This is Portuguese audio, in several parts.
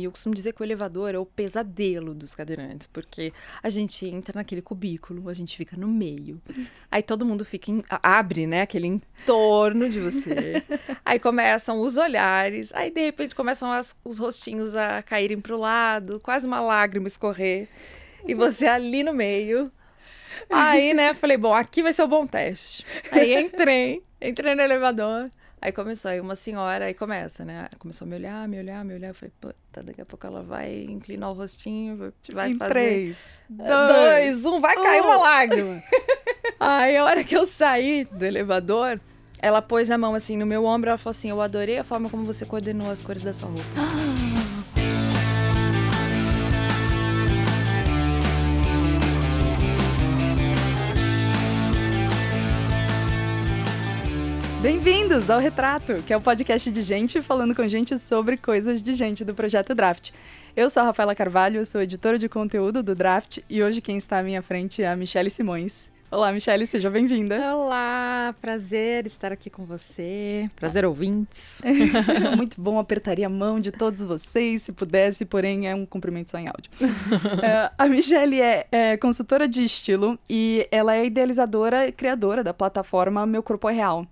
E eu costumo dizer que o elevador é o pesadelo dos cadeirantes, porque a gente entra naquele cubículo, a gente fica no meio. Aí todo mundo fica em, abre, né, aquele entorno de você. Aí começam os olhares, aí de repente começam as, os rostinhos a caírem para o lado, quase uma lágrima escorrer. E você ali no meio. Aí, né, falei, bom, aqui vai ser o bom teste. Aí entrei, entrei no elevador. Aí começou, aí uma senhora, aí começa, né? Começou a me olhar, me olhar, me olhar. Eu falei, puta, daqui a pouco ela vai inclinar o rostinho, vai em fazer. Três, dois, dois um, vai cair uma lágrima. aí a hora que eu saí do elevador, ela pôs a mão assim no meu ombro, ela falou assim: Eu adorei a forma como você coordenou as cores da sua roupa. Bem-vindos ao Retrato, que é o podcast de gente falando com gente sobre coisas de gente do projeto Draft. Eu sou a Rafaela Carvalho, sou editora de conteúdo do Draft e hoje quem está à minha frente é a Michelle Simões. Olá, Michelle, seja bem-vinda. Olá, prazer estar aqui com você. Prazer, ouvintes. Muito bom, apertaria a mão de todos vocês, se pudesse, porém é um cumprimento só em áudio. uh, a Michelle é, é, consultora de estilo e ela é idealizadora e criadora da plataforma Meu Corpo é Real.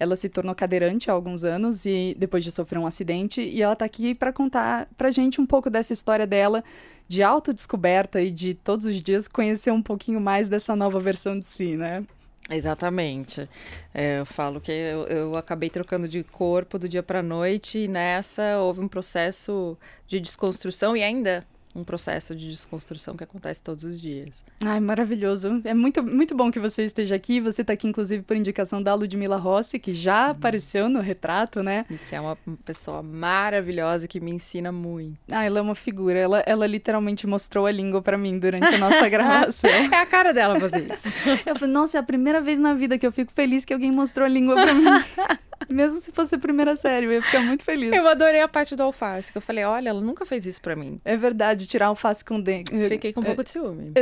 Ela se tornou cadeirante há alguns anos e depois de sofrer um acidente e ela está aqui para contar pra gente um pouco dessa história dela de autodescoberta e de todos os dias conhecer um pouquinho mais dessa nova versão de si, né? Exatamente. É, eu falo que eu, eu, acabei trocando de corpo do dia para noite e nessa houve um processo de desconstrução e ainda um processo de desconstrução que acontece todos os dias. Ai, maravilhoso. É muito, muito bom que você esteja aqui. Você está aqui, inclusive, por indicação da Ludmila Rossi, que já Sim. apareceu no retrato, né? Que é uma pessoa maravilhosa que me ensina muito. Ah, ela é uma figura. Ela, ela literalmente mostrou a língua para mim durante a nossa gravação. é a cara dela fazer isso. eu falei, nossa, é a primeira vez na vida que eu fico feliz que alguém mostrou a língua para mim. Mesmo se fosse a primeira série, eu ia ficar muito feliz. Eu adorei a parte do alface, que eu falei, olha, ela nunca fez isso pra mim. É verdade, tirar alface com dente. Fiquei com um pouco de ciúme.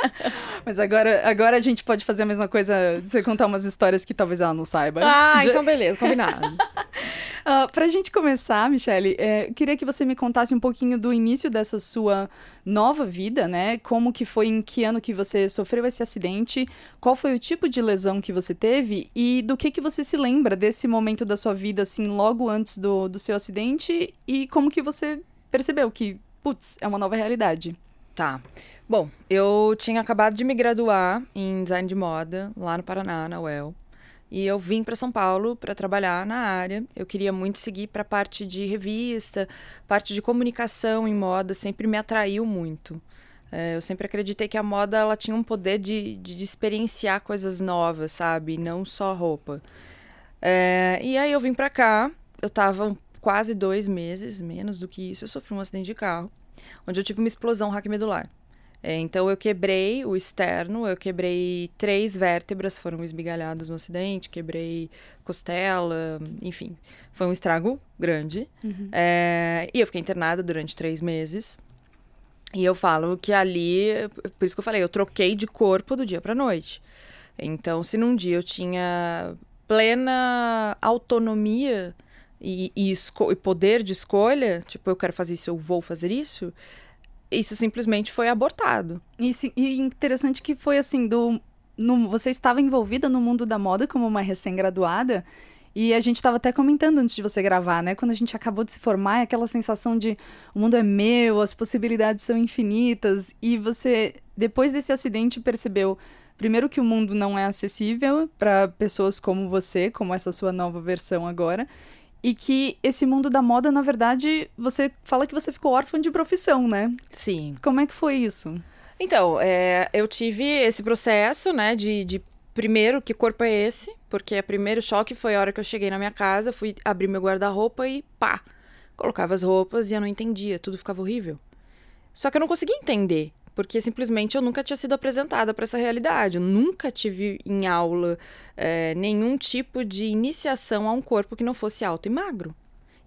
Mas agora, agora a gente pode fazer a mesma coisa, você contar umas histórias que talvez ela não saiba. Ah, então beleza, combinado. uh, pra gente começar, Michelle, é, queria que você me contasse um pouquinho do início dessa sua nova vida, né? Como que foi, em que ano que você sofreu esse acidente, qual foi o tipo de lesão que você teve e do que que você se lembra desse momento da sua vida, assim, logo antes do, do seu acidente e como que você percebeu que, putz, é uma nova realidade. Tá. Bom, eu tinha acabado de me graduar em design de moda lá no Paraná, na UEL. E eu vim para São Paulo para trabalhar na área. Eu queria muito seguir para a parte de revista, parte de comunicação em moda, sempre me atraiu muito. É, eu sempre acreditei que a moda ela tinha um poder de, de, de experienciar coisas novas, sabe? Não só roupa. É, e aí eu vim para cá, eu estava quase dois meses, menos do que isso, eu sofri um acidente de carro, onde eu tive uma explosão raquimedular. É, então eu quebrei o externo, eu quebrei três vértebras, foram esmigalhadas no acidente, quebrei costela, enfim, foi um estrago grande. Uhum. É, e eu fiquei internada durante três meses. E eu falo que ali, por isso que eu falei, eu troquei de corpo do dia para noite. Então, se num dia eu tinha plena autonomia e, e, e poder de escolha, tipo, eu quero fazer isso, eu vou fazer isso, isso simplesmente foi abortado. E, e interessante que foi assim, do, no, você estava envolvida no mundo da moda como uma recém-graduada, e a gente estava até comentando antes de você gravar, né? Quando a gente acabou de se formar, é aquela sensação de o mundo é meu, as possibilidades são infinitas, e você, depois desse acidente, percebeu primeiro que o mundo não é acessível para pessoas como você, como essa sua nova versão agora, e que esse mundo da moda, na verdade, você fala que você ficou órfã de profissão, né? Sim. Como é que foi isso? Então, é, eu tive esse processo, né, de, de primeiro, que corpo é esse? Porque o primeiro choque foi a hora que eu cheguei na minha casa, fui abrir meu guarda-roupa e pá! Colocava as roupas e eu não entendia, tudo ficava horrível. Só que eu não conseguia entender porque simplesmente eu nunca tinha sido apresentada para essa realidade. Eu nunca tive em aula é, nenhum tipo de iniciação a um corpo que não fosse alto e magro.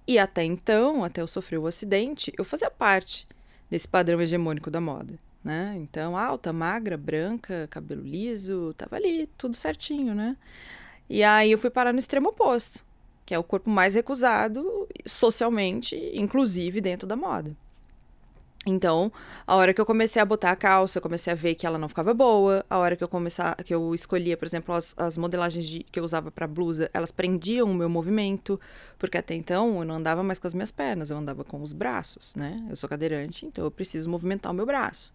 E até então, até eu sofrer o acidente, eu fazia parte desse padrão hegemônico da moda. Né? Então, alta, magra, branca, cabelo liso, tava ali, tudo certinho, né? E aí eu fui parar no extremo oposto. que é o corpo mais recusado socialmente, inclusive dentro da moda. Então, a hora que eu comecei a botar a calça, eu comecei a ver que ela não ficava boa. A hora que eu começar, que eu escolhia, por exemplo, as, as modelagens de, que eu usava para blusa, elas prendiam o meu movimento, porque até então eu não andava mais com as minhas pernas, eu andava com os braços, né? Eu sou cadeirante, então eu preciso movimentar o meu braço.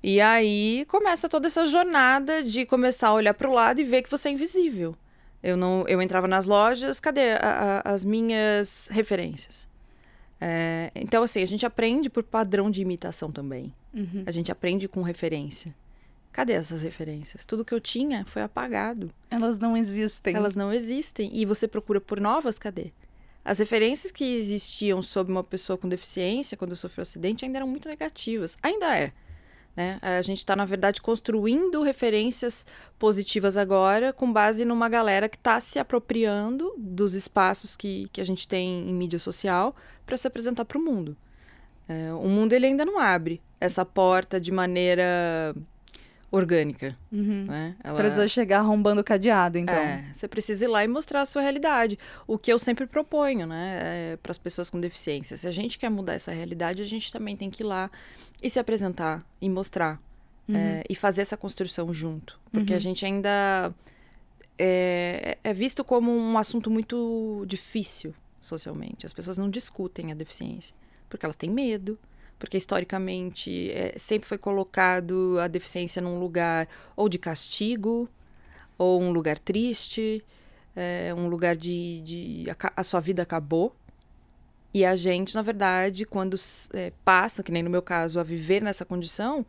E aí começa toda essa jornada de começar a olhar para o lado e ver que você é invisível. Eu não, eu entrava nas lojas, cadê a, a, as minhas referências? É, então, assim, a gente aprende por padrão de imitação também. Uhum. A gente aprende com referência. Cadê essas referências? Tudo que eu tinha foi apagado. Elas não existem. Elas não existem. E você procura por novas, cadê? As referências que existiam sobre uma pessoa com deficiência quando sofreu um acidente ainda eram muito negativas. Ainda é. Né? A gente está, na verdade, construindo referências positivas agora, com base numa galera que está se apropriando dos espaços que, que a gente tem em mídia social para se apresentar para o mundo. É, o mundo ele ainda não abre essa porta de maneira orgânica. Uhum. Né? Ela... Precisa chegar arrombando o cadeado, então. É, você precisa ir lá e mostrar a sua realidade. O que eu sempre proponho, né, é, para as pessoas com deficiência. Se a gente quer mudar essa realidade, a gente também tem que ir lá e se apresentar e mostrar. Uhum. É, e fazer essa construção junto. Porque uhum. a gente ainda é, é visto como um assunto muito difícil socialmente. As pessoas não discutem a deficiência. Porque elas têm medo porque historicamente é, sempre foi colocado a deficiência num lugar ou de castigo, ou um lugar triste, é, um lugar de, de a, a, sua vida acabou. E a gente, na verdade, quando é, passa, que nem no meu caso, a viver nessa condição,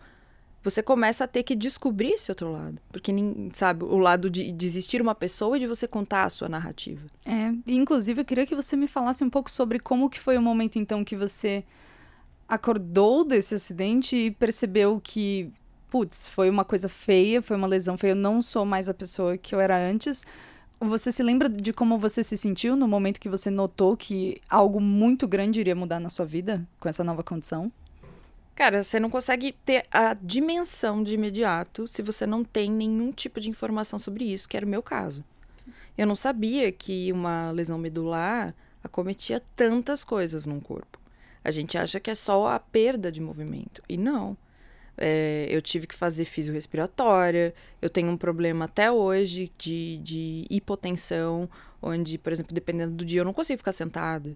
você começa a ter que descobrir esse outro lado. Porque, sabe, o lado de, de existir uma pessoa e de você contar a sua narrativa. É, inclusive eu queria que você me falasse um pouco sobre como que foi o momento, então, que você acordou desse acidente e percebeu que, putz, foi uma coisa feia, foi uma lesão feia, eu não sou mais a pessoa que eu era antes. Você se lembra de como você se sentiu no momento que você notou que algo muito grande iria mudar na sua vida com essa nova condição? Cara, você não consegue ter a dimensão de imediato se você não tem nenhum tipo de informação sobre isso, que era o meu caso. Eu não sabia que uma lesão medular acometia tantas coisas num corpo. A gente acha que é só a perda de movimento. E não. É, eu tive que fazer fisiorrespiratória, eu tenho um problema até hoje de, de hipotensão, onde, por exemplo, dependendo do dia, eu não consigo ficar sentada.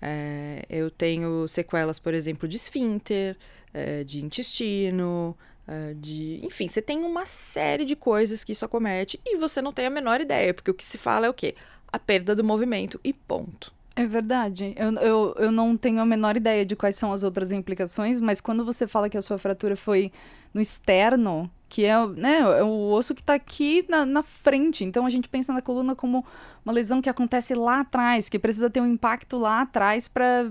É, eu tenho sequelas, por exemplo, de esfíncter, é, de intestino, é, de. Enfim, você tem uma série de coisas que isso acomete e você não tem a menor ideia, porque o que se fala é o quê? A perda do movimento e ponto. É verdade. Eu, eu, eu não tenho a menor ideia de quais são as outras implicações, mas quando você fala que a sua fratura foi no externo, que é, né, é o osso que está aqui na, na frente. Então a gente pensa na coluna como uma lesão que acontece lá atrás, que precisa ter um impacto lá atrás para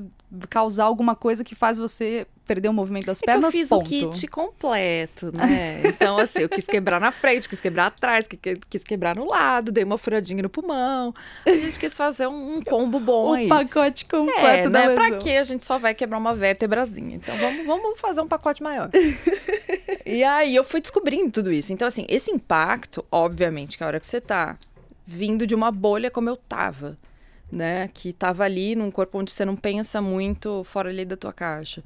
causar alguma coisa que faz você perder o movimento das é pernas. eu fiz ponto. o kit completo, né? Então, assim, eu quis quebrar na frente, quis quebrar atrás, quis quebrar no lado, dei uma furadinha no pulmão. A gente quis fazer um, um combo bom o aí. O pacote completo é, né? lesão. Pra quê? A gente só vai quebrar uma vértebrazinha. Então, vamos, vamos fazer um pacote maior. e aí, eu fui descobrindo tudo isso. Então, assim, esse impacto, obviamente, que a hora que você tá vindo de uma bolha como eu tava, né? Que tava ali num corpo onde você não pensa muito fora ali da tua caixa.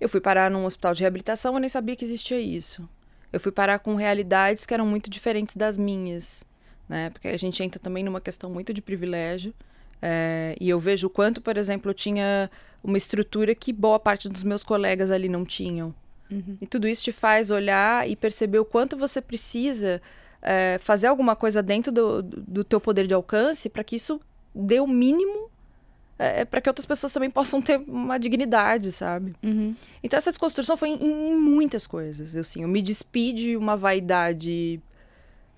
Eu fui parar num hospital de reabilitação, eu nem sabia que existia isso. Eu fui parar com realidades que eram muito diferentes das minhas, né? Porque a gente entra também numa questão muito de privilégio. É, e eu vejo o quanto, por exemplo, eu tinha uma estrutura que boa parte dos meus colegas ali não tinham. Uhum. E tudo isso te faz olhar e perceber o quanto você precisa é, fazer alguma coisa dentro do, do teu poder de alcance para que isso dê o mínimo é, é para que outras pessoas também possam ter uma dignidade, sabe? Uhum. Então essa desconstrução foi em, em, muitas coisas. Eu, assim, eu me despi de uma vaidade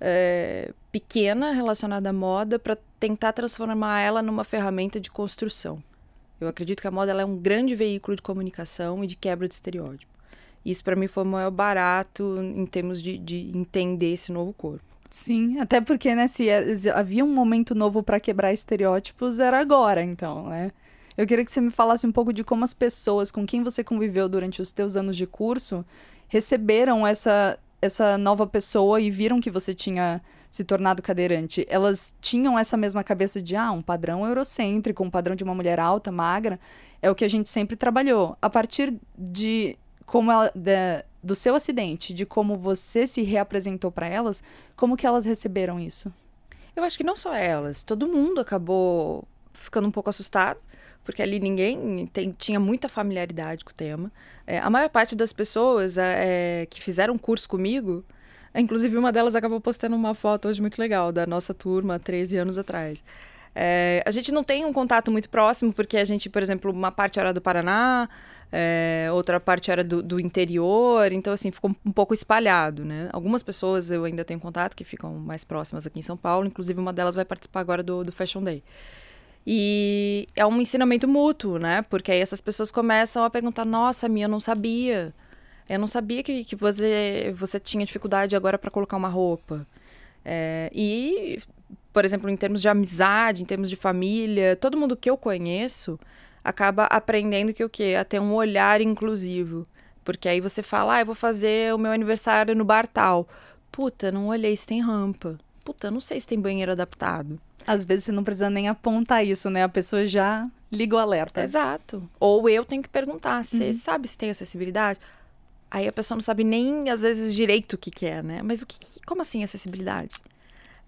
é, pequena relacionada à moda para tentar transformar ela numa ferramenta de construção. Eu acredito que a moda é um grande veículo de comunicação e de quebra de estereótipo. Isso para mim foi o maior barato em termos de, de entender esse novo corpo. Sim, até porque, né, se havia um momento novo para quebrar estereótipos, era agora, então, né? Eu queria que você me falasse um pouco de como as pessoas com quem você conviveu durante os teus anos de curso receberam essa essa nova pessoa e viram que você tinha se tornado cadeirante, elas tinham essa mesma cabeça de, ah, um padrão eurocêntrico, um padrão de uma mulher alta, magra, é o que a gente sempre trabalhou. A partir de como ela, de, do seu acidente, de como você se reapresentou para elas, como que elas receberam isso? Eu acho que não só elas, todo mundo acabou ficando um pouco assustado porque ali ninguém tem, tinha muita familiaridade com o tema. É, a maior parte das pessoas é, é que fizeram curso comigo, é, inclusive uma delas acabou postando uma foto hoje muito legal da nossa turma, 13 anos atrás. É, a gente não tem um contato muito próximo, porque a gente, por exemplo, uma parte era do Paraná, é, outra parte era do, do, interior, então assim, ficou um pouco espalhado, né? Algumas pessoas eu ainda tenho contato que ficam mais próximas aqui em São Paulo, inclusive uma delas vai participar agora do, do Fashion Day. E é um ensinamento mútuo, né? Porque aí essas pessoas começam a perguntar: nossa, minha, eu não sabia. Eu não sabia que, que você, você tinha dificuldade agora para colocar uma roupa. É, e, por exemplo, em termos de amizade, em termos de família, todo mundo que eu conheço acaba aprendendo que o quê? A ter um olhar inclusivo. Porque aí você fala, ah, eu vou fazer o meu aniversário no bar tal. Puta, não olhei se tem rampa. Puta, não sei se tem banheiro adaptado. Às vezes você não precisa nem apontar isso, né? A pessoa já liga o alerta. Exato. Ou eu tenho que perguntar: você uhum. sabe se tem acessibilidade? Aí a pessoa não sabe nem, às vezes, direito o que, que é, né? Mas o que, como assim acessibilidade?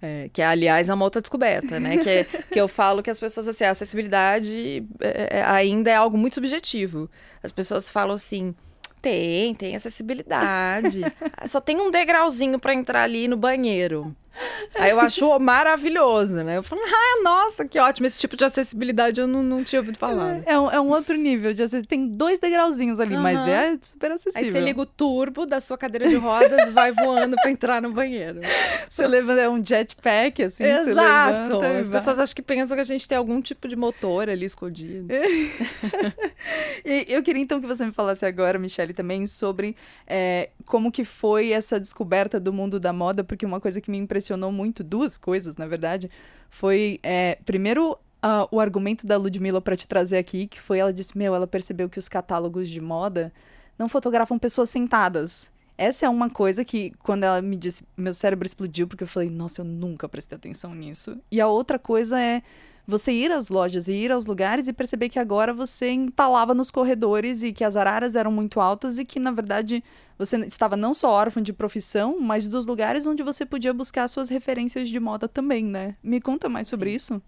É, que, aliás, é uma outra descoberta, né? que, é, que eu falo que as pessoas, assim, a acessibilidade é, é, ainda é algo muito subjetivo. As pessoas falam assim, tem, tem acessibilidade. Só tem um degrauzinho para entrar ali no banheiro. Aí eu acho maravilhoso, né? Eu falo, ah, nossa, que ótimo. Esse tipo de acessibilidade eu não, não tinha ouvido falar. É, um, é um outro nível de acessibilidade. Tem dois degrauzinhos ali, uhum. mas é super acessível. Aí você liga o turbo da sua cadeira de rodas e vai voando pra entrar no banheiro. Você levanta, é um jetpack, assim. Exato. As pessoas acham que pensam que a gente tem algum tipo de motor ali escondido. e eu queria então que você me falasse agora, Michelle, também sobre é, como que foi essa descoberta do mundo da moda, porque uma coisa que me impressionou muito, duas coisas, na verdade, foi, é, primeiro, uh, o argumento da Ludmilla para te trazer aqui, que foi, ela disse, meu, ela percebeu que os catálogos de moda não fotografam pessoas sentadas. Essa é uma coisa que, quando ela me disse, meu cérebro explodiu, porque eu falei, nossa, eu nunca prestei atenção nisso. E a outra coisa é você ir às lojas e ir aos lugares e perceber que agora você entalava nos corredores e que as araras eram muito altas e que, na verdade, você estava não só órfão de profissão, mas dos lugares onde você podia buscar suas referências de moda também, né? Me conta mais sobre Sim. isso.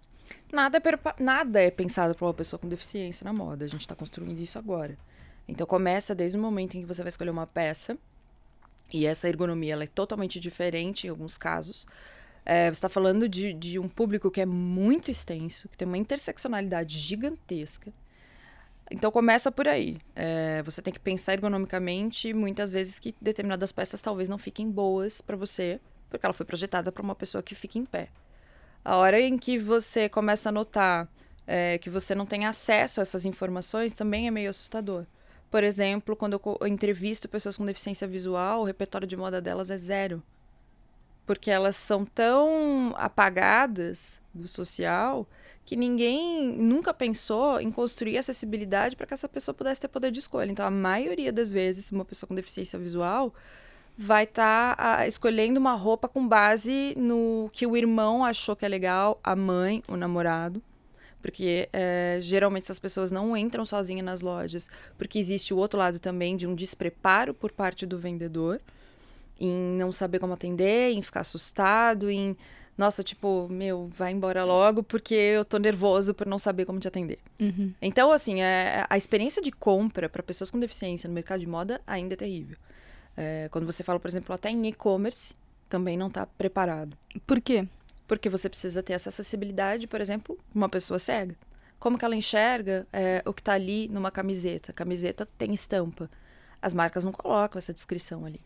Nada é, nada é pensado para uma pessoa com deficiência na moda. A gente está construindo isso agora. Então começa desde o momento em que você vai escolher uma peça. E essa ergonomia ela é totalmente diferente em alguns casos. É, você está falando de, de um público que é muito extenso, que tem uma interseccionalidade gigantesca. Então começa por aí. É, você tem que pensar ergonomicamente, muitas vezes que determinadas peças talvez não fiquem boas para você, porque ela foi projetada para uma pessoa que fica em pé. A hora em que você começa a notar é, que você não tem acesso a essas informações também é meio assustador. Por exemplo, quando eu entrevisto pessoas com deficiência visual, o repertório de moda delas é zero porque elas são tão apagadas do social que ninguém nunca pensou em construir acessibilidade para que essa pessoa pudesse ter poder de escolha. Então, a maioria das vezes, uma pessoa com deficiência visual vai estar tá, escolhendo uma roupa com base no que o irmão achou que é legal, a mãe, o namorado. Porque é, geralmente essas pessoas não entram sozinhas nas lojas, porque existe o outro lado também de um despreparo por parte do vendedor em não saber como atender, em ficar assustado, em nossa, tipo, meu, vai embora logo porque eu tô nervoso por não saber como te atender. Uhum. Então, assim, é, a experiência de compra para pessoas com deficiência no mercado de moda ainda é terrível. É, quando você fala, por exemplo, até em e-commerce, também não está preparado. Por quê? Porque você precisa ter essa acessibilidade, por exemplo, uma pessoa cega. Como que ela enxerga é, o que está ali numa camiseta? A camiseta tem estampa. As marcas não colocam essa descrição ali.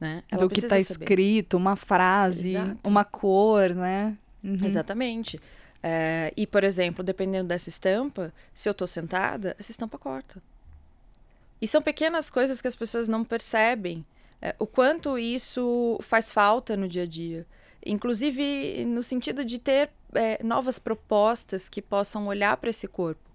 Né? Ela do que está escrito, uma frase, Exato. uma cor, né? Uhum. Exatamente. É, e, por exemplo, dependendo dessa estampa, se eu estou sentada, essa estampa corta. E são pequenas coisas que as pessoas não percebem. É, o quanto isso faz falta no dia a dia. Inclusive no sentido de ter é, novas propostas que possam olhar para esse corpo.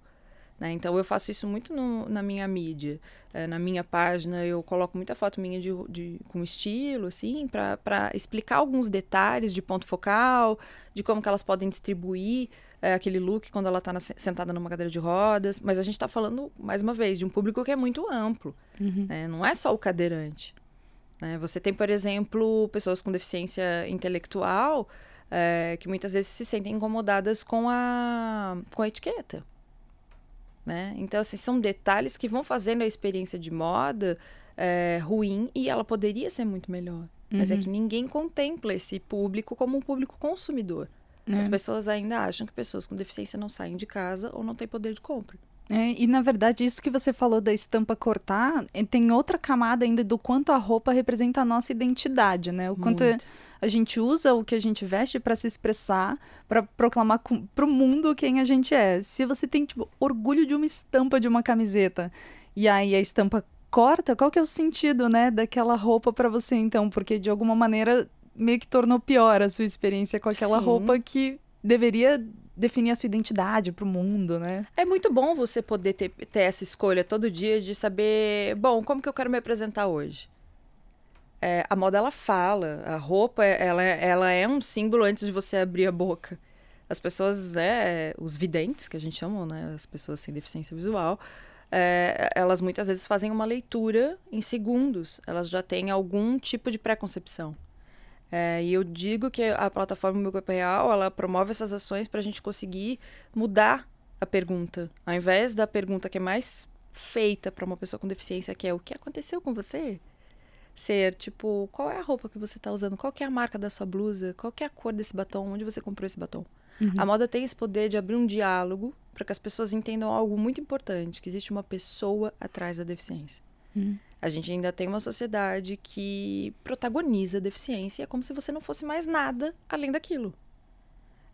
Né? Então eu faço isso muito no, na minha mídia. É, na minha página eu coloco muita foto minha de, de com estilo, assim, para explicar alguns detalhes de ponto focal, de como que elas podem distribuir é, aquele look quando ela está sentada numa cadeira de rodas. Mas a gente está falando, mais uma vez, de um público que é muito amplo. Uhum. Né? Não é só o cadeirante. Né? Você tem, por exemplo, pessoas com deficiência intelectual é, que muitas vezes se sentem incomodadas com a, com a etiqueta. Né? Então, assim, são detalhes que vão fazendo a experiência de moda é, ruim e ela poderia ser muito melhor. Uhum. Mas é que uhum. ninguém contempla esse público como um público consumidor. É. As pessoas ainda acham que pessoas com deficiência não saem de casa ou não têm poder de compra. É, e na verdade, isso que você falou da estampa cortar, eh, tem outra camada ainda do quanto a roupa representa a nossa identidade, né? O quanto Muito. a gente usa o que a gente veste para se expressar, para proclamar para o mundo quem a gente é. Se você tem tipo, orgulho de uma estampa de uma camiseta e aí a estampa corta, qual que é o sentido, né, daquela roupa para você então? Porque de alguma maneira meio que tornou pior a sua experiência com aquela Sim. roupa que deveria definir a sua identidade para o mundo, né? É muito bom você poder ter, ter essa escolha todo dia de saber, bom, como que eu quero me apresentar hoje? É, a moda ela fala, a roupa ela, ela é um símbolo antes de você abrir a boca. As pessoas, né, os videntes que a gente chama, né, as pessoas sem deficiência visual, é, elas muitas vezes fazem uma leitura em segundos. Elas já têm algum tipo de preconcepção. É, e eu digo que a plataforma Meu Corpo Real, ela promove essas ações para a gente conseguir mudar a pergunta. Ao invés da pergunta que é mais feita para uma pessoa com deficiência, que é o que aconteceu com você? Ser, tipo, qual é a roupa que você está usando? Qual é a marca da sua blusa? Qual é a cor desse batom? Onde você comprou esse batom? Uhum. A moda tem esse poder de abrir um diálogo para que as pessoas entendam algo muito importante, que existe uma pessoa atrás da deficiência. Uhum. A gente ainda tem uma sociedade que protagoniza a deficiência, é como se você não fosse mais nada além daquilo.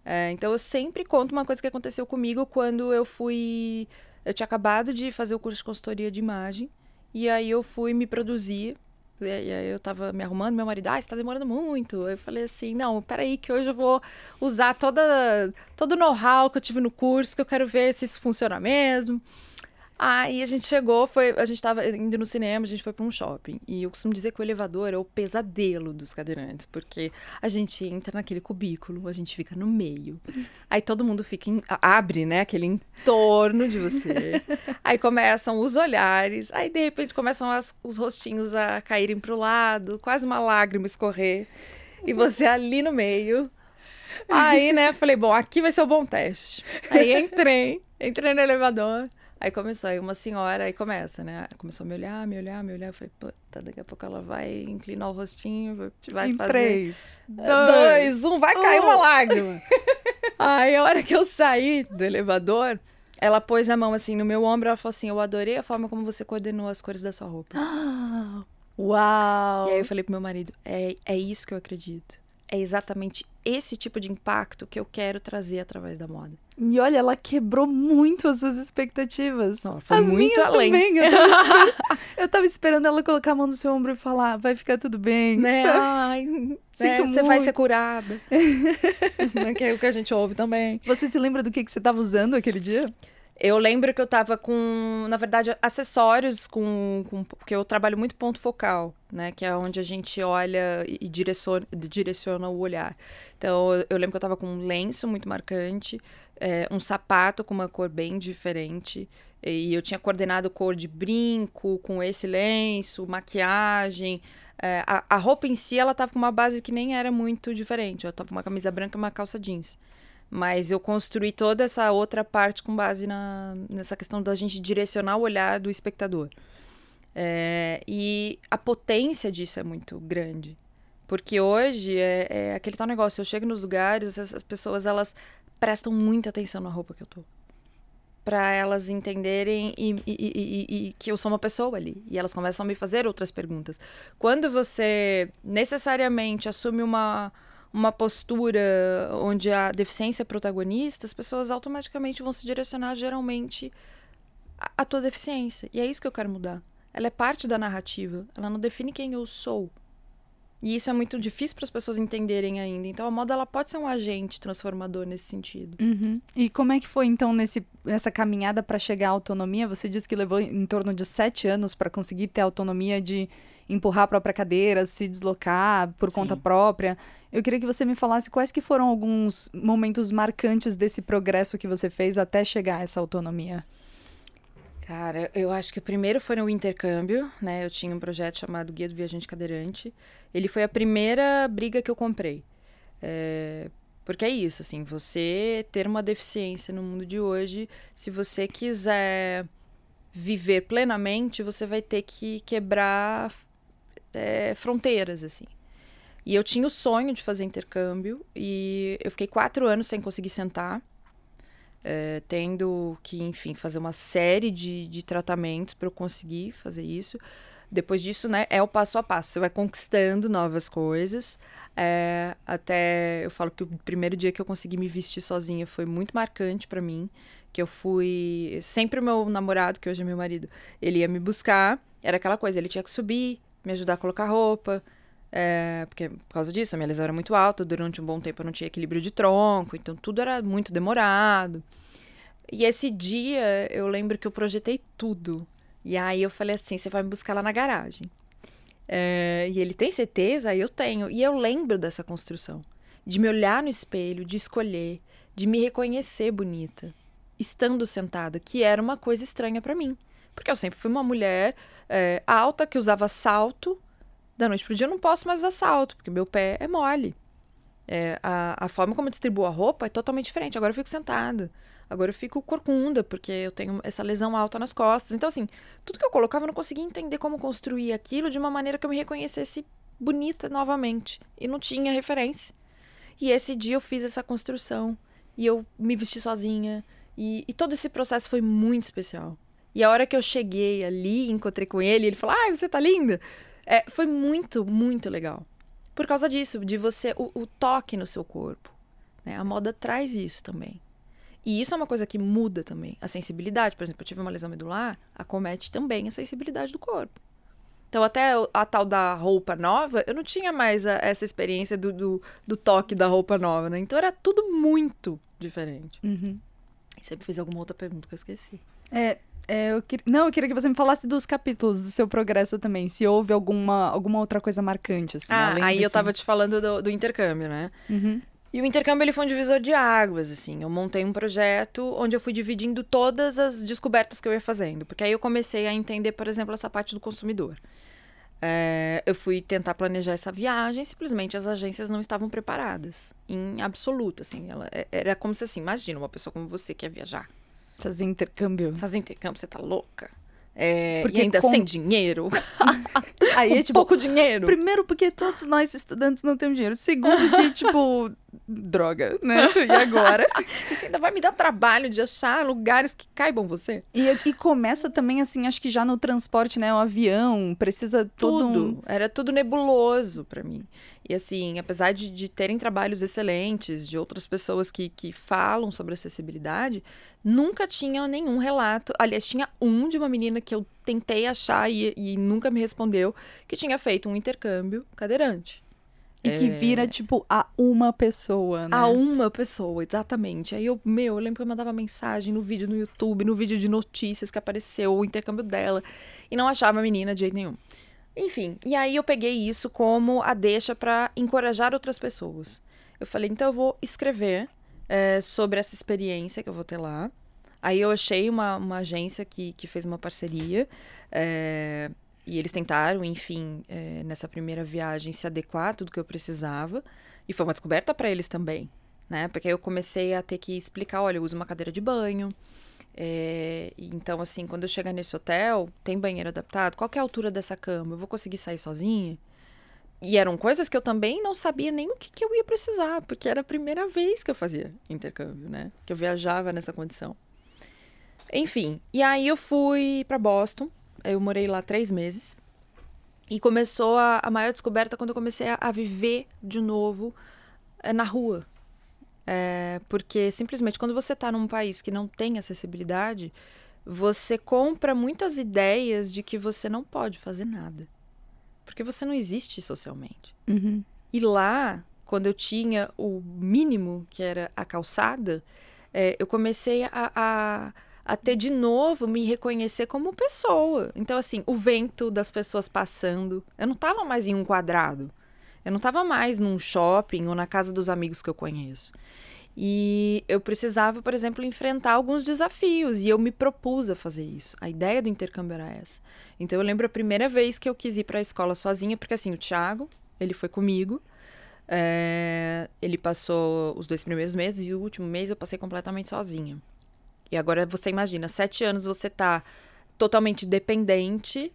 É, então eu sempre conto uma coisa que aconteceu comigo quando eu fui. Eu tinha acabado de fazer o curso de consultoria de imagem, e aí eu fui me produzir. E aí eu tava me arrumando, meu marido, ah, você tá demorando muito. Eu falei assim, não, peraí, que hoje eu vou usar toda, todo o know-how que eu tive no curso, que eu quero ver se isso funciona mesmo. Aí a gente chegou, foi, a gente tava indo no cinema, a gente foi para um shopping. E eu costumo dizer que o elevador é o pesadelo dos cadeirantes, porque a gente entra naquele cubículo, a gente fica no meio. Aí todo mundo fica em, abre, né, aquele entorno de você. Aí começam os olhares, aí de repente começam as, os rostinhos a caírem pro lado, quase uma lágrima escorrer. E você ali no meio. Aí, né, falei, bom, aqui vai ser o bom teste. Aí entrei, entrei no elevador. Aí começou, aí uma senhora, aí começa, né? Começou a me olhar, me olhar, me olhar. Eu falei, puta, daqui a pouco ela vai inclinar o rostinho, vai em fazer. Três, dois, dois um, vai cair uma lágrima. aí a hora que eu saí do elevador, ela pôs a mão assim no meu ombro, ela falou assim: Eu adorei a forma como você coordenou as cores da sua roupa. Uau! E aí eu falei pro meu marido: É, é isso que eu acredito é exatamente esse tipo de impacto que eu quero trazer através da moda. E olha, ela quebrou muito as suas expectativas. Não, foi as muito minhas além. também. Eu tava, esperando, eu tava, esperando, ela colocar a mão no seu ombro e falar: vai ficar tudo bem. Né? Ai, Sinto né? Você vai ser curada. Né? que é o que a gente ouve também. Você se lembra do que, que você estava usando aquele dia? Eu lembro que eu tava com, na verdade, acessórios com, com. Porque eu trabalho muito ponto focal, né? Que é onde a gente olha e direciona, direciona o olhar. Então, eu lembro que eu tava com um lenço muito marcante, é, um sapato com uma cor bem diferente. E eu tinha coordenado cor de brinco com esse lenço, maquiagem. É, a, a roupa em si, ela tava com uma base que nem era muito diferente. Eu tava com uma camisa branca e uma calça jeans. Mas eu construí toda essa outra parte com base na, nessa questão da gente direcionar o olhar do espectador. É, e a potência disso é muito grande. Porque hoje é, é, aquele tal negócio, eu chego nos lugares, as, as pessoas elas prestam muita atenção na roupa que eu tô. Para elas entenderem e, e, e, e, que eu sou uma pessoa ali. E elas começam a me fazer outras perguntas. Quando você necessariamente assume uma, uma postura onde a deficiência é protagonista, as pessoas automaticamente vão se direcionar geralmente à, tua deficiência. E é isso que eu quero mudar. Ela é parte da narrativa, ela não define quem eu sou. E isso é muito difícil para as pessoas entenderem ainda. Então a moda ela pode ser um agente transformador nesse sentido. Uhum. E como é que foi então nesse, nessa caminhada para chegar à autonomia? Você disse que levou em torno de sete anos para conseguir ter autonomia de empurrar a própria cadeira, se deslocar por Sim. conta própria. Eu queria que você me falasse quais que foram alguns momentos marcantes desse progresso que você fez até chegar a essa autonomia. Cara, eu acho que o primeiro foi no intercâmbio, né? Eu tinha um projeto chamado Guia do Viajante Cadeirante. Ele foi a primeira briga que eu comprei. É, porque é isso, assim, você ter uma deficiência no mundo de hoje, se você quiser viver plenamente, você vai ter que quebrar é, fronteiras, assim. E eu tinha o sonho de fazer intercâmbio e eu fiquei quatro anos sem conseguir sentar é, tendo que, enfim, fazer uma série de, de tratamentos para eu conseguir fazer isso. Depois disso, né, é o passo a passo. Você vai conquistando novas coisas. É, até eu falo que o primeiro dia que eu consegui me vestir sozinha foi muito marcante para mim. Que eu fui. Sempre o meu namorado, que hoje é meu marido, ele ia me buscar. Era aquela coisa, ele tinha que subir, me ajudar a colocar roupa. É, porque por causa disso, a minha lesão era muito alta, durante um bom tempo eu não tinha equilíbrio de tronco, então tudo era muito demorado. E esse dia eu lembro que eu projetei tudo. E aí eu falei assim: você vai me buscar lá na garagem. É, e ele tem certeza? Eu tenho. E eu lembro dessa construção. De me olhar no espelho, de escolher, de me reconhecer bonita, estando sentada, que era uma coisa estranha para mim. Porque eu sempre fui uma mulher é, alta que usava salto da noite pro dia eu não posso mais usar salto, porque meu pé é mole. É, a, a forma como eu distribuo a roupa é totalmente diferente. Agora eu fico sentada. Agora eu fico corcunda, porque eu tenho essa lesão alta nas costas. Então, assim, tudo que eu colocava eu não conseguia entender como construir aquilo de uma maneira que eu me reconhecesse bonita novamente. E não tinha referência. E esse dia eu fiz essa construção. E eu me vesti sozinha. E, e todo esse processo foi muito especial. E a hora que eu cheguei ali, encontrei com ele, ele falou: Ai, você tá linda. É, foi muito, muito legal. Por causa disso, de você, o, o toque no seu corpo. Né? A moda traz isso também. E isso é uma coisa que muda também. A sensibilidade, por exemplo, eu tive uma lesão medular, acomete também a sensibilidade do corpo. Então, até a tal da roupa nova, eu não tinha mais a, essa experiência do, do, do, toque da roupa nova, né? Então, era tudo muito diferente. Uhum. E você fez alguma outra pergunta que eu esqueci. É, é, eu que... Não, eu queria que você me falasse dos capítulos do seu progresso também. Se houve alguma, alguma outra coisa marcante, assim. Ah, aí desse... eu tava te falando do, do intercâmbio, né? Uhum. E o intercâmbio ele foi um divisor de águas, assim. Eu montei um projeto onde eu fui dividindo todas as descobertas que eu ia fazendo. Porque aí eu comecei a entender, por exemplo, essa parte do consumidor. É, eu fui tentar planejar essa viagem, simplesmente as agências não estavam preparadas, em absoluto, assim. Ela, é, era como se assim, imagina uma pessoa como você quer viajar Fazer intercâmbio. Fazer intercâmbio, você tá louca? É, porque ainda com... sem dinheiro. Aí é tipo. Pouco dinheiro. Primeiro, porque todos nós estudantes não temos dinheiro. Segundo, que, tipo, droga, né? E agora? Isso ainda vai me dar trabalho de achar lugares que caibam você. E, e começa também, assim, acho que já no transporte, né? O avião, precisa tudo. Era tudo nebuloso para mim. E assim, apesar de, de terem trabalhos excelentes, de outras pessoas que, que falam sobre acessibilidade, nunca tinha nenhum relato. Aliás, tinha um de uma menina que eu tentei achar e, e nunca me respondeu, que tinha feito um intercâmbio cadeirante. E é... que vira, tipo, a uma pessoa, né? A uma pessoa, exatamente. Aí eu, meu, eu lembro que eu mandava mensagem no vídeo no YouTube, no vídeo de notícias que apareceu, o intercâmbio dela, e não achava a menina de jeito nenhum. Enfim, e aí eu peguei isso como a deixa para encorajar outras pessoas. Eu falei, então eu vou escrever é, sobre essa experiência que eu vou ter lá. Aí eu achei uma, uma agência que, que fez uma parceria. É, e eles tentaram, enfim, é, nessa primeira viagem, se adequar a tudo que eu precisava. E foi uma descoberta para eles também, né? Porque aí eu comecei a ter que explicar: olha, eu uso uma cadeira de banho, é, então, assim, quando eu chegar nesse hotel, tem banheiro adaptado? Qual é a altura dessa cama? Eu vou conseguir sair sozinha? E eram coisas que eu também não sabia nem o que, que eu ia precisar, porque era a primeira vez que eu fazia intercâmbio, né? Que eu viajava nessa condição. Enfim, e aí eu fui para Boston, eu morei lá três meses. E começou a, a maior descoberta quando eu comecei a, a viver de novo é, na rua, é, porque simplesmente quando você está num país que não tem porque você não existe socialmente. Uhum. E lá, quando eu tinha o mínimo, que era a calçada, é, eu comecei a, a, a, ter de novo, me reconhecer como pessoa. Então, assim, o vento das pessoas passando. Eu não estava mais em um quadrado. Eu não estava mais num shopping ou na casa dos amigos que eu conheço. E eu precisava, por exemplo, enfrentar alguns desafios e eu me propus a fazer isso. A ideia do intercâmbio era essa. Então eu lembro a primeira vez que eu quis ir para a escola sozinha, porque assim, o Thiago, ele foi comigo. É... ele passou os dois primeiros meses e o último mês eu passei completamente sozinha. E agora você imagina, sete anos você tá totalmente dependente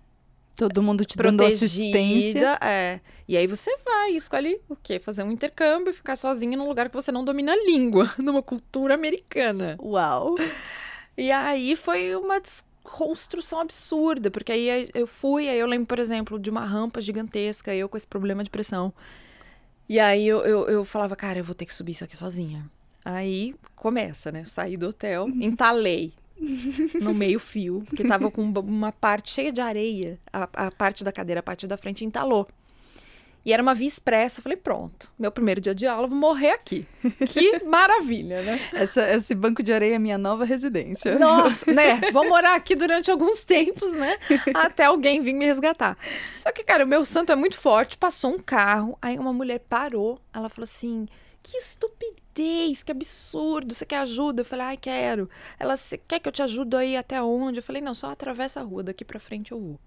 Todo mundo te dando assistência. É. E aí você vai e escolhe o quê? Fazer um intercâmbio, ficar sozinha num lugar que você não domina a língua, numa cultura americana. Uau! E aí foi uma desconstrução absurda, porque aí eu fui, aí eu lembro, por exemplo, de uma rampa gigantesca, eu com esse problema de pressão. E aí eu, eu, eu falava, cara, eu vou ter que subir isso aqui sozinha. Aí começa, né? saí do hotel, entalei no meio-fio, que tava com uma parte cheia de areia, a, a, parte da cadeira, a parte da frente entalou. E era uma via expressa. Eu falei, pronto, meu primeiro dia de aula, vou morrer aqui. Que maravilha, né? Essa, esse banco de areia é minha nova residência. Nossa, né? Vou morar aqui durante alguns tempos, né? Até alguém vir me resgatar. Só que, cara, o meu santo é muito forte. Passou um carro, aí uma mulher parou. Ela falou assim: que estupidez, que absurdo, você quer ajuda? Eu falei, ai, quero. Ela, você quer que eu te ajude aí até onde? Eu falei, não, só atravessa a rua, daqui pra frente eu vou.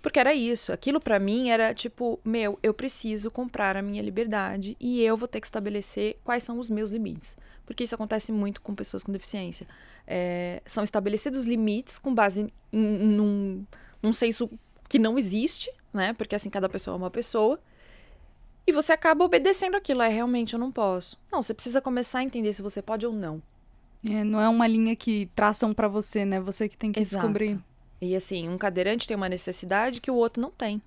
Porque era isso, aquilo para mim era tipo, meu, eu preciso comprar a minha liberdade e eu vou ter que estabelecer quais são os meus limites. Porque isso acontece muito com pessoas com deficiência. É, são estabelecidos limites com base em, num, num senso que não existe, né? Porque assim, cada pessoa é uma pessoa. E você acaba obedecendo aquilo. É, realmente, eu não posso. Não, você precisa começar a entender se você pode ou não. É, não é uma linha que traçam para você, né? Você que tem que Exato. descobrir. E assim, um cadeirante tem uma necessidade que o outro não tem.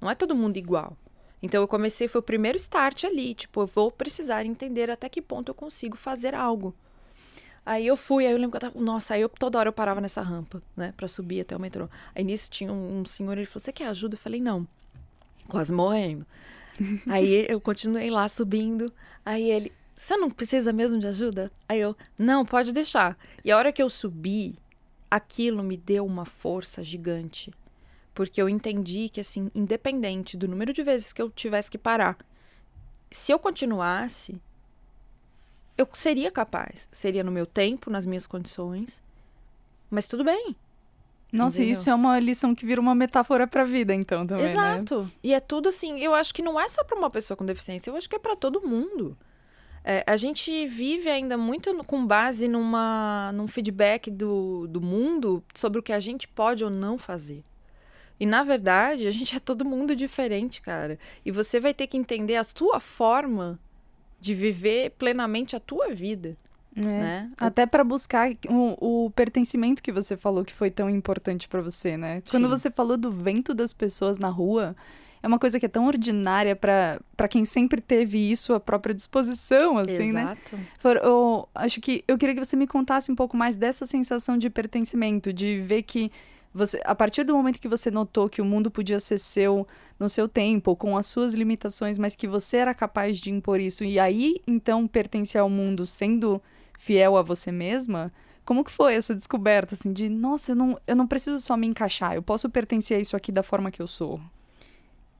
Não é todo mundo igual. Então eu comecei, foi o primeiro start ali. Tipo, eu vou precisar entender até que ponto eu consigo fazer algo. Aí eu fui, aí eu lembro que eu tava, nossa, aí eu toda hora eu parava nessa rampa, né, para subir até o metrô. Aí nisso tinha um, um senhor, ele falou: "Você quer ajuda?" Eu falei: "Não". Quase morrendo. Aí eu continuei lá subindo. Aí ele, você não precisa mesmo de ajuda? Aí eu, não, pode deixar. E a hora que eu subi, aquilo me deu uma força gigante. Porque eu entendi que, assim, independente do número de vezes que eu tivesse que parar, se eu continuasse, eu seria capaz. Seria no meu tempo, nas minhas condições. Mas tudo bem. Nossa, Entendeu? isso é uma lição que vira uma metáfora para a vida, então, também, né? Exato. Né? E é tudo assim, eu acho que não é só para uma pessoa com deficiência, eu acho que é para todo mundo. É, a gente vive ainda muito com base numa, num feedback do, do mundo sobre o que a gente pode ou não fazer. E na verdade, a gente é todo mundo diferente, cara. E você vai ter que entender a sua forma de viver plenamente a tua vida. É. Né? Até para buscar o, o, pertencimento que você falou que foi tão importante para você, né? Sim. Quando você falou do vento das pessoas na rua, é uma coisa que é tão ordinária para quem sempre teve isso à própria disposição, assim, né? Exato. né? For, eu, acho que eu queria que você me contasse um pouco mais dessa sensação de pertencimento, de ver que você, a partir do momento que você notou que o mundo podia ser seu no seu tempo, com as suas limitações, mas que você era capaz de impor isso, e aí então pertencer ao mundo sendo fiel a você mesma, como que foi essa descoberta, assim, de, nossa, eu não, eu não preciso só me encaixar, eu posso pertencer a isso aqui da forma que eu sou?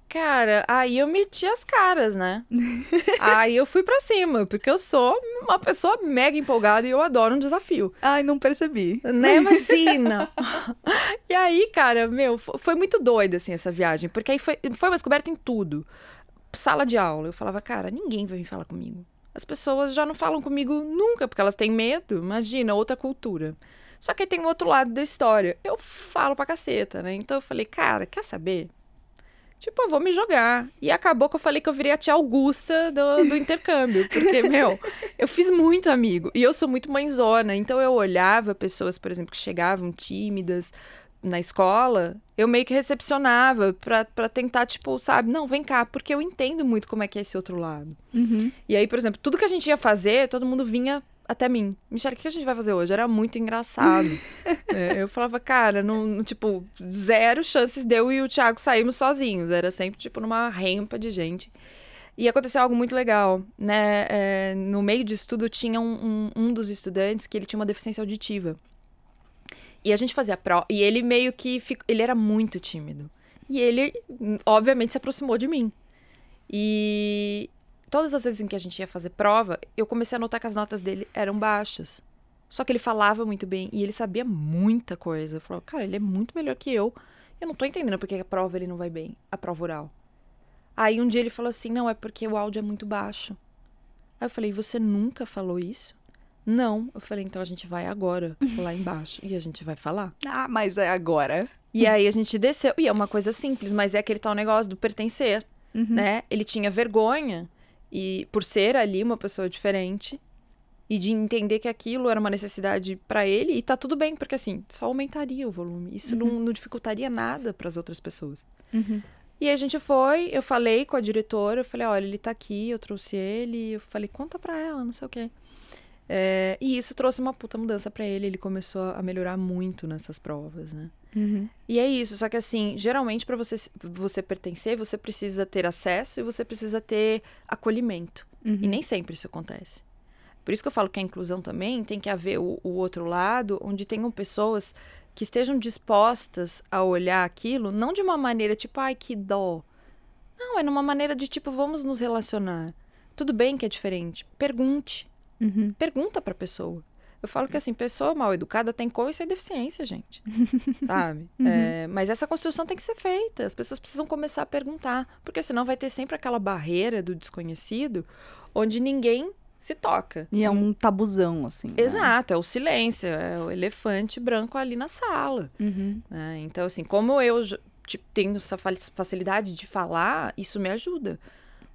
Cara, aí eu meti as caras, né? aí eu fui para cima, porque eu sou uma pessoa mega empolgada e eu adoro um desafio. Ai, não percebi. Né, imagina. e aí, cara, meu, foi muito doida, assim, essa viagem, porque aí foi, foi uma descoberta em tudo. Sala de aula, eu falava, cara, ninguém vai vir falar comigo as pessoas já não falam comigo nunca, porque elas têm medo. Imagina, outra cultura. Só que tem o outro lado da história. Eu falo pra caceta, né? Então eu falei, cara, quer saber? Tipo, eu vou me jogar. E acabou que eu falei que eu virei a tia Augusta do, do intercâmbio. Porque, meu, eu fiz muito amigo. E eu sou muito mãezona. Então eu olhava pessoas, por exemplo, que chegavam tímidas, na escola, eu meio que recepcionava pra, pra tentar, tipo, sabe, não, vem cá, porque eu entendo muito como é que é esse outro lado. Uhum. E aí, por exemplo, tudo que a gente ia fazer, todo mundo vinha até mim. Michelle, o que a gente vai fazer hoje? Era muito engraçado. é, eu falava, cara, não, não, tipo, zero chances de eu e o Thiago sairmos sozinhos. Era sempre, tipo, numa rampa de gente. E aconteceu algo muito legal, né? É, no meio de estudo tinha um, um, um, dos estudantes que ele tinha uma deficiência auditiva. E a gente fazia prova. E ele meio que. Fico, ele era muito tímido. E ele, obviamente, se aproximou de mim. E todas as vezes em que a gente ia fazer prova, eu comecei a notar que as notas dele eram baixas. Só que ele falava muito bem e ele sabia muita coisa. Eu falei, cara, ele é muito melhor que eu. Eu não tô entendendo porque a prova ele não vai bem, a prova oral. Aí um dia ele falou assim: não, é porque o áudio é muito baixo. Aí eu falei: você nunca falou isso? Não. Eu falei: então a gente vai agora lá embaixo e a gente vai falar. Ah, mas é agora. E aí a gente desceu. E é uma coisa simples, mas é aquele tal negócio do pertencer, uhum. né? Ele tinha vergonha e por ser ali uma pessoa diferente e de entender que aquilo era uma necessidade para ele e tá tudo bem, porque assim, só aumentaria o volume. Isso uhum. não, não, dificultaria nada para as outras pessoas. Uhum. E a gente foi, eu falei com a diretora, eu falei, olha, ele tá aqui, eu trouxe ele, eu falei, conta pra ela, não sei o quê. É, e isso trouxe uma puta mudança para ele, ele começou a melhorar muito nessas provas, né? Uhum. E é isso, só que assim, geralmente para você, você pertencer, você precisa ter acesso e você precisa ter acolhimento. Uhum. E nem sempre isso acontece. Por isso que eu falo que a inclusão também tem que haver o, o outro lado, onde tenham pessoas que estejam dispostas a olhar aquilo, não de uma maneira tipo, ai, que dó. Não, é numa maneira de tipo, vamos nos relacionar. Tudo bem que é diferente. Pergunte. Uhum. Pergunta pra pessoa. Eu falo que assim, pessoa mal educada tem com e sem deficiência, gente. Sabe? Uhum. É, mas essa construção tem que ser feita. As pessoas precisam começar a perguntar. Porque senão vai ter sempre aquela barreira do desconhecido onde ninguém se toca. E é um tabuzão, assim. Né? Exato, é o silêncio, é o elefante branco ali na sala. Uhum. É, então, assim, como eu tipo, tenho essa facilidade de falar, isso me ajuda.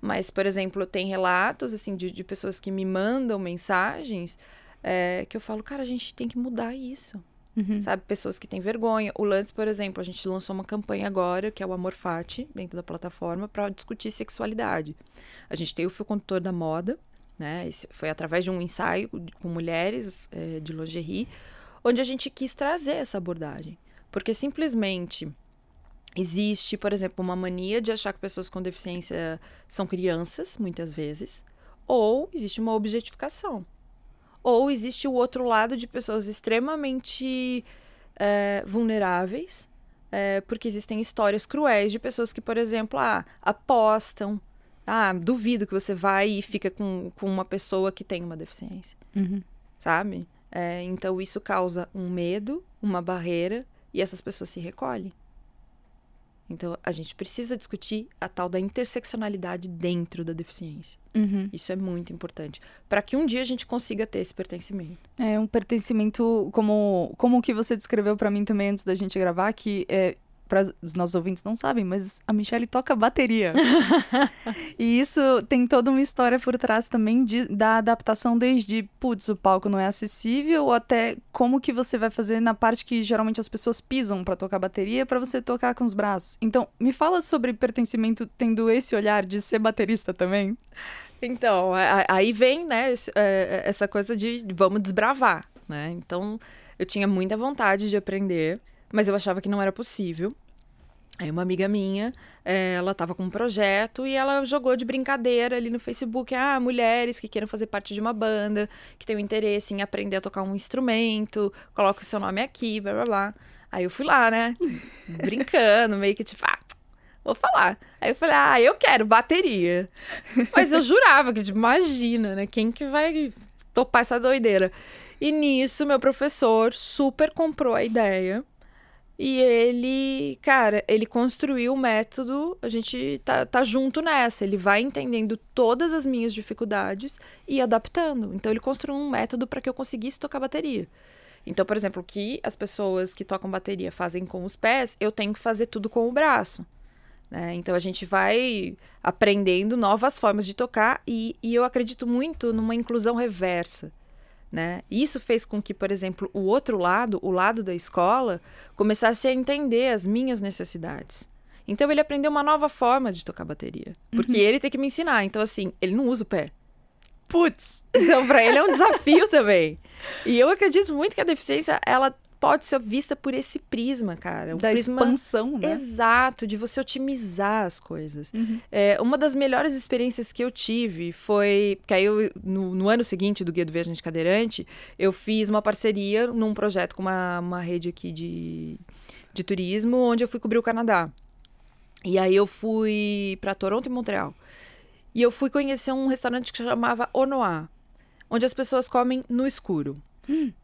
Mas, por exemplo, tem relatos, assim, de, de pessoas que me mandam mensagens é, que eu falo, cara, a gente tem que mudar isso. Uhum. Sabe? Pessoas que têm vergonha. O Lance, por exemplo, a gente lançou uma campanha agora, que é o Amor Fati, dentro da plataforma, para discutir sexualidade. A gente tem o fio condutor da moda, né? Esse foi através de um ensaio com mulheres é, de lingerie, onde a gente quis trazer essa abordagem. Porque simplesmente existe, por exemplo, uma mania de achar que pessoas com deficiência são crianças, muitas vezes, ou existe uma objetificação. Ou existe o outro lado de pessoas extremamente é, vulneráveis, é, porque existem histórias cruéis de pessoas que, por exemplo, ah, apostam, ah, duvido que você vai e fica com, com uma pessoa que tem uma deficiência. Uhum. Sabe? É, então isso causa um medo, uma barreira, e essas pessoas se recolhem. Então, a gente precisa discutir a tal da interseccionalidade dentro da deficiência. Uhum. Isso é muito importante. Para que um dia a gente consiga ter esse pertencimento. É um pertencimento como, como o que você descreveu para mim também antes da gente gravar, que é para os nossos ouvintes não sabem, mas a Michelle toca bateria. e isso tem toda uma história por trás também de, da adaptação desde, putz, o palco não é acessível, até como que você vai fazer na parte que geralmente as pessoas pisam para tocar bateria, para você tocar com os braços. Então, me fala sobre pertencimento tendo esse olhar de ser baterista também. Então, aí vem, né, é, essa coisa de vamos desbravar, né? Então, eu tinha muita vontade de aprender mas eu achava que não era possível. Aí uma amiga minha, é, ela estava com um projeto e ela jogou de brincadeira ali no Facebook, ah, mulheres que queiram fazer parte de uma banda, que tenham interesse em aprender a tocar um instrumento, coloca o seu nome aqui, blá blá blá. Aí eu fui lá, né, brincando, meio que tipo, ah, vou falar. Aí eu falei, ah, eu quero bateria. Mas eu jurava que, tipo, imagina, né, quem que vai topar essa doideira? E nisso, meu professor super comprou a ideia e ele, cara, ele construiu o método, a gente tá, tá junto nessa. Ele vai entendendo todas as minhas dificuldades e adaptando. Então, ele construiu um método para que eu conseguisse tocar bateria. Então, por exemplo, o que as pessoas que tocam bateria fazem com os pés, eu tenho que fazer tudo com o braço. Né? Então, a gente vai aprendendo novas formas de tocar e, e eu acredito muito numa inclusão reversa. Né? Isso fez com que, por exemplo, o outro lado, o lado da escola, começasse a entender as minhas necessidades. Então ele aprendeu uma nova forma de tocar bateria, porque uhum. ele tem que me ensinar. Então assim, ele não usa o pé. Putz! Então, para ele é um desafio também. E eu acredito muito que a deficiência, ela pode ser vista por esse prisma, cara. da prisma expansão, né? Exato, de você otimizar as coisas. Uhum. É, uma das melhores experiências que eu tive foi. Que aí eu, no, no ano seguinte do Guia do Viajante Cadeirante, eu fiz uma parceria num projeto com uma, uma rede aqui de, de turismo, onde eu fui cobrir o Canadá. E aí eu fui para Toronto e Montreal. E eu fui conhecer um restaurante que chamava Onoa, onde as pessoas comem no escuro.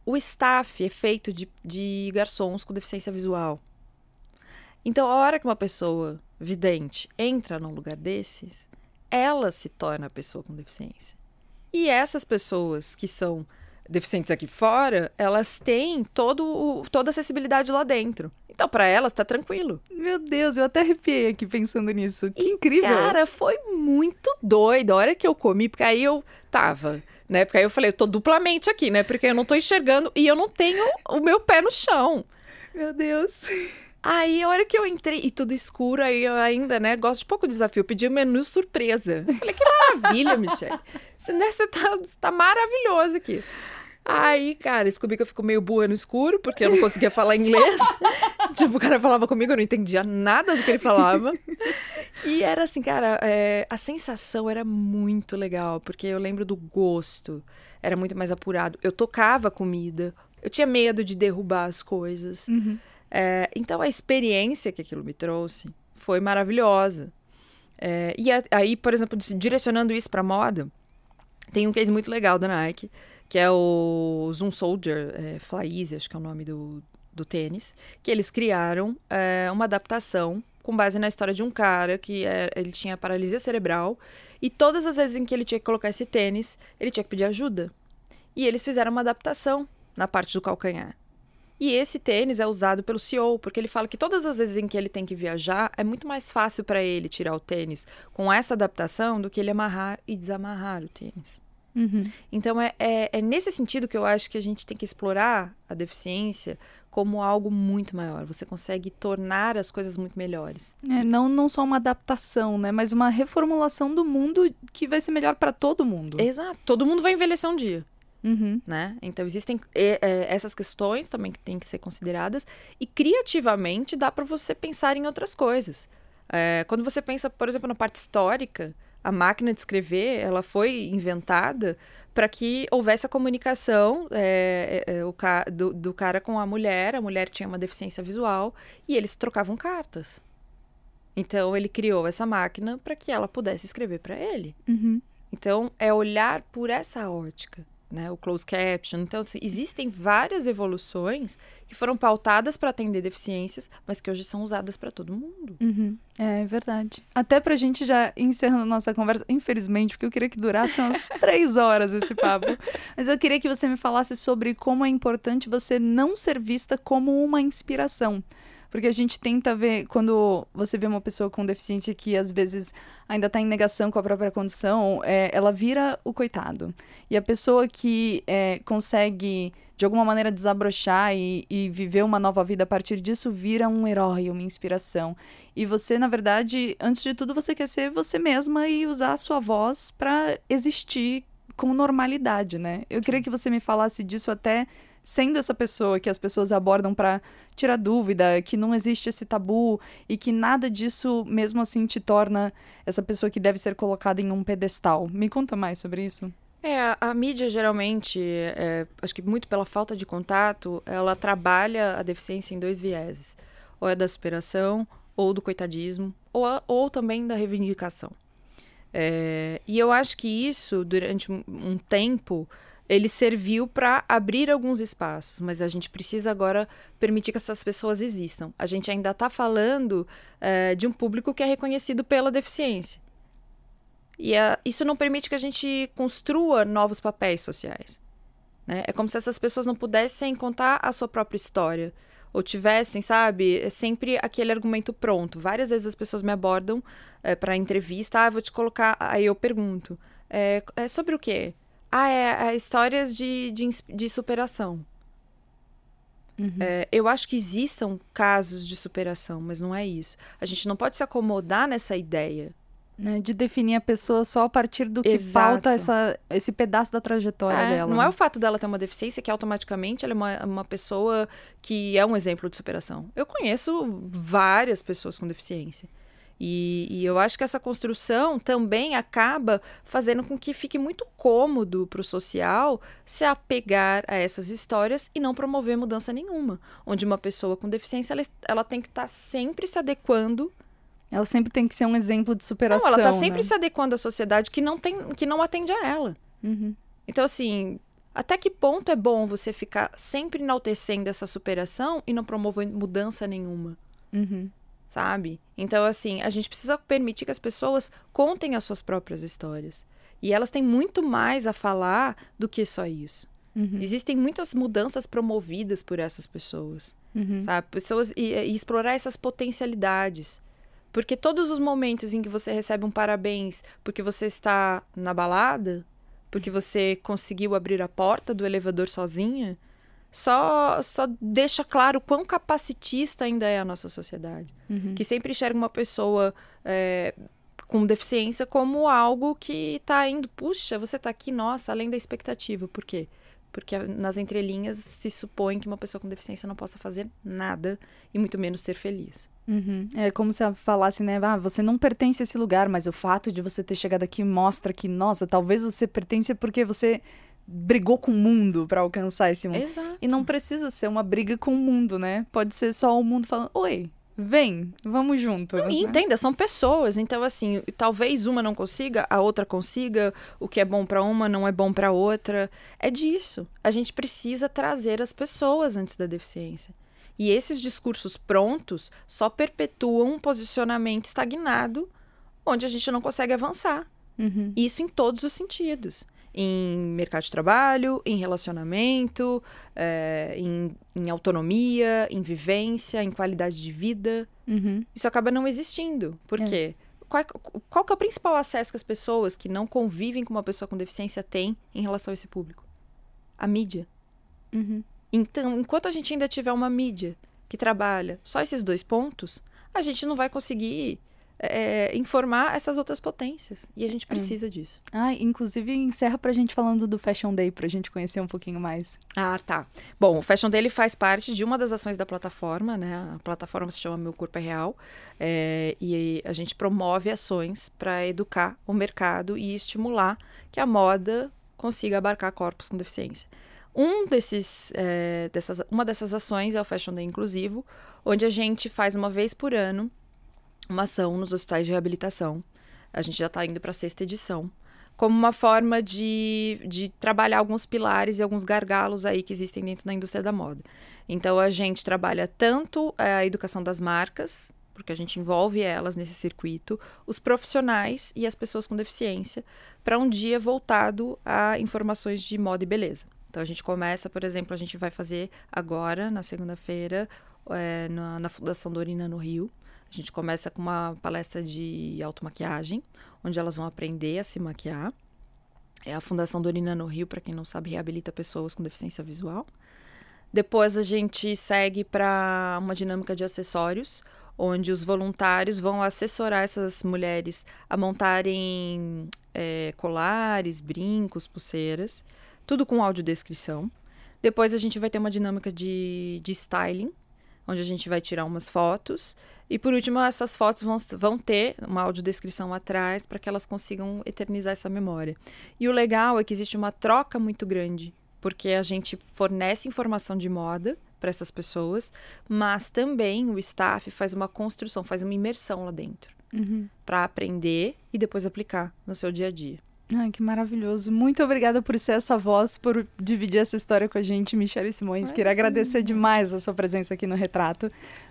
O staff é feito de, de garçons com deficiência visual. Então, a hora que uma pessoa vidente entra num lugar desses, ela se torna a pessoa com deficiência. E essas pessoas que são deficientes aqui fora, elas têm todo, o- toda a acessibilidade lá dentro. Então, para elas, tá tranquilo. Meu Deus, eu até arrepiei aqui pensando nisso. Que incrível! Cara, foi muito doido. A hora que eu comi, porque aí eu tava, né? Porque aí eu falei, eu tô duplamente aqui, né? Porque eu não tô enxergando e eu não tenho o meu pé no chão. Meu Deus. Aí, a hora que eu entrei, e tudo escuro, aí eu ainda, né, gosto de pouco de desafio. Eu pedi o menu surpresa. Eu Falei, que maravilha, Michelle. Você, né, você tá, tá maravilhoso aqui. Aí, cara, descobri que eu fico meio boa no escuro, porque eu não conseguia falar inglês. tipo, o cara falava comigo, eu não entendia nada do que ele falava. E era assim, cara, é, a sensação era muito legal, porque eu lembro do gosto. Era muito mais apurado. Eu tocava comida, eu tinha medo de derrubar as coisas. É, então a experiência que aquilo me trouxe foi maravilhosa. É, e aí, por exemplo, direcionando isso para moda, tem um case muito legal da Nike, que é o Zoom Soldier é, acho que é o nome do, do tênis, que eles criaram é, uma adaptação com base na história de um cara que é- ele tinha paralisia cerebral e todas as vezes em que ele tinha que colocar esse tênis, ele tinha que pedir ajuda. E eles fizeram uma adaptação na parte do calcanhar. E esse tênis é usado pelo CEO, porque ele fala que todas as vezes em que ele tem que viajar, é muito mais fácil para ele tirar o tênis com essa adaptação do que ele amarrar e desamarrar o tênis. Uhum. Então é, é, é nesse sentido que eu acho que a gente tem que explorar a deficiência como algo muito maior. Você consegue tornar as coisas muito melhores. É, não, não só uma adaptação, né? Mas uma reformulação do mundo que vai ser melhor para todo mundo. Exato. Todo mundo vai envelhecer um dia. Uhum. né? Então existem é, é, essas questões também que têm que ser consideradas e criativamente dá para você pensar em outras coisas. É, quando você pensa, por exemplo, na parte histórica, a máquina de escrever ela foi inventada para que houvesse a comunicação é, é, é, o ca- do, do cara com a mulher. A mulher tinha uma deficiência visual e eles trocavam cartas. Então ele criou essa máquina para que ela pudesse escrever para ele. Uhum. Então, é olhar por essa ótica, né? O closed caption. Então, assim, existem várias evoluções que foram pautadas para atender deficiências, mas que hoje são usadas para todo mundo. Uhum. É verdade. Até pra gente já encerrando nossa conversa, infelizmente, porque eu queria que durasse umas três horas esse papo. Mas eu queria que você me falasse sobre como é importante você não ser vista como uma inspiração. Porque a gente tenta ver, quando você vê uma pessoa com deficiência que às vezes ainda está em negação com a própria condição, é, ela vira o coitado. E a pessoa que é, consegue, de alguma maneira, desabrochar e, e viver uma nova vida a partir disso, vira um herói, uma inspiração. E você, na verdade, antes de tudo, você quer ser você mesma e usar a sua voz para existir com normalidade, né? Eu queria que você me falasse disso até sendo essa pessoa que as pessoas abordam para tirar dúvida, que não existe esse tabu e que nada disso mesmo assim te torna essa pessoa que deve ser colocada em um pedestal. Me conta mais sobre isso. É, a, a mídia geralmente, é, acho que muito pela falta de contato, ela trabalha a deficiência em dois vieses. Ou é da superação, ou do coitadismo, ou, a- ou também da reivindicação. É, e eu acho que isso, durante um, um tempo, ele serviu para abrir alguns espaços, mas a gente precisa agora permitir que essas pessoas existam. A gente ainda está falando é, de um público que é reconhecido pela deficiência. E a- isso não permite que a gente construa novos papéis sociais. né? É como se essas pessoas não pudessem contar a sua própria história. Ou tivessem, sabe? É sempre aquele argumento pronto. Várias vezes as pessoas me abordam para entrevista. Ah, vou te colocar. Aí eu pergunto: é, é sobre o quê? Ah, é, é histórias de, de, de superação. É, eu acho que existam casos de superação, mas não é isso. A gente não pode se acomodar nessa ideia. Né, de definir a pessoa só a partir do que Exato. falta essa, esse pedaço da trajetória É, dela. não né? é o fato dela ter uma deficiência que automaticamente ela é uma, uma pessoa que é um exemplo de superação. Eu conheço várias pessoas com deficiência. E, e eu acho que essa construção também acaba fazendo com que fique muito cômodo para o social se apegar a essas histórias e não promover mudança nenhuma. Onde uma pessoa com deficiência ela, ela tem que estar sempre se adequando Ela sempre tem que ser um exemplo de superação. não, ela está sempre né? se adequando à sociedade que não, tem, que não atende a ela. Uhum. Então, assim, até que ponto é bom você ficar sempre enaltecendo essa superação e não promover mudança nenhuma, Uhum. Sabe? Então, assim, a gente precisa permitir que as pessoas contem as suas próprias histórias. E elas têm muito mais a falar do que só isso. Uhum. Existem muitas mudanças promovidas por essas pessoas Uhum. sabe? Pessoas e, e explorar essas potencialidades. Porque todos os momentos em que você recebe um parabéns porque você está na balada, porque você conseguiu abrir a porta do elevador sozinha, só só deixa claro quão capacitista ainda é a nossa sociedade. Uhum. Que sempre enxerga uma pessoa é, com deficiência como algo que tá indo, puxa, você tá aqui, nossa, além da expectativa. Por quê? Porque nas entrelinhas se supõe que uma pessoa com deficiência não possa fazer nada e muito menos ser feliz. Uhum. É como se ela falasse, né? Ah, você não pertence a esse lugar, mas o fato de você ter chegado aqui mostra que, nossa, talvez você pertence porque você brigou com o mundo pra alcançar esse mundo. Exato. E não precisa ser uma briga com o mundo, né? Pode ser só o mundo falando: Oi, vem, vamos junto. E né? entenda, são pessoas, então assim, talvez uma não consiga, a outra consiga, o que é bom pra uma não é bom pra outra. É disso. A gente precisa trazer as pessoas antes da deficiência. E esses discursos prontos só perpetuam um posicionamento estagnado, onde a gente não consegue avançar. Uhum. Isso em todos os sentidos. Em mercado de trabalho, em relacionamento, eh, em, em autonomia, em vivência, em qualidade de vida. Uhum. Isso acaba não existindo. Por quê? Qual, é- qual que é o principal acesso que as pessoas que não convivem com uma pessoa com deficiência têm em relação a esse público? A mídia. Uhum. Então, enquanto a gente ainda tiver uma mídia que trabalha só esses dois pontos, a gente não vai conseguir é, informar essas outras potências. E a gente precisa disso. Ah, inclusive encerra pra gente falando do Fashion Day, pra gente conhecer um pouquinho mais. Ah, tá. Bom, o Fashion Daily faz parte de uma das ações da plataforma, né? A plataforma se chama Meu Corpo é Real. é, e a gente promove ações para educar o mercado e estimular que a moda consiga abarcar corpos com deficiência. Um desses, é, dessas, uma dessas ações é o Fashion Day Inclusivo, onde a gente faz uma vez por ano uma ação nos hospitais de reabilitação. A gente já está indo para a sexta edição. Como uma forma de, de trabalhar alguns pilares e alguns gargalos aí que existem dentro da indústria da moda. Então, a gente trabalha tanto eh, a educação das marcas, porque a gente envolve elas nesse circuito, os profissionais e as pessoas com deficiência, para um dia voltado a informações de moda e beleza. Então, a gente começa, por exemplo, a gente vai fazer agora, na segunda-feira, eh, na, na Fundação Dorina, no Rio. A gente começa com uma palestra de automaquiagem, onde elas vão aprender a se maquiar. É a Fundação Dorina no Rio, para quem não sabe, reabilita pessoas com deficiência visual. Depois a gente segue para uma dinâmica de acessórios, onde os voluntários vão assessorar essas mulheres a montarem é, colares, brincos, pulseiras, tudo com audiodescrição. Depois a gente vai ter uma dinâmica de, de styling, onde a gente vai tirar umas fotos. E por último, essas fotos vão, vão ter uma audiodescrição atrás para que elas consigam eternizar essa memória. E o legal é que existe uma troca muito grande, porque a gente fornece informação de moda para essas pessoas, mas também o staff faz uma construção, faz uma imersão lá dentro, Uhum. para aprender e depois aplicar no seu dia a dia. Ai, que maravilhoso. Muito obrigada por ser essa voz, por dividir essa história com a gente, Michelle Simões. Queria agradecer demais a sua presença aqui no Retrato,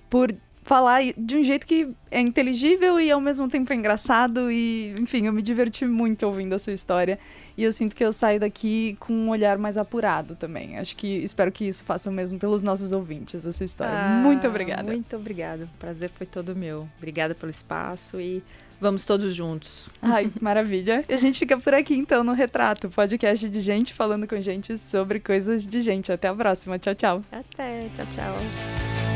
por falar de um jeito que é inteligível e ao mesmo tempo é engraçado e, enfim, eu me diverti muito ouvindo a sua história e eu sinto que eu saio daqui com um olhar mais apurado também. Acho que espero que isso faça o mesmo pelos nossos ouvintes, a sua história. muito obrigada. Muito obrigada. O prazer foi todo meu. Obrigada pelo espaço e vamos todos juntos. Ai, maravilha. E a gente fica por aqui então no Retrato, podcast de gente falando com gente sobre coisas de gente. Até a próxima. Tchau, tchau. Até. Tchau, tchau.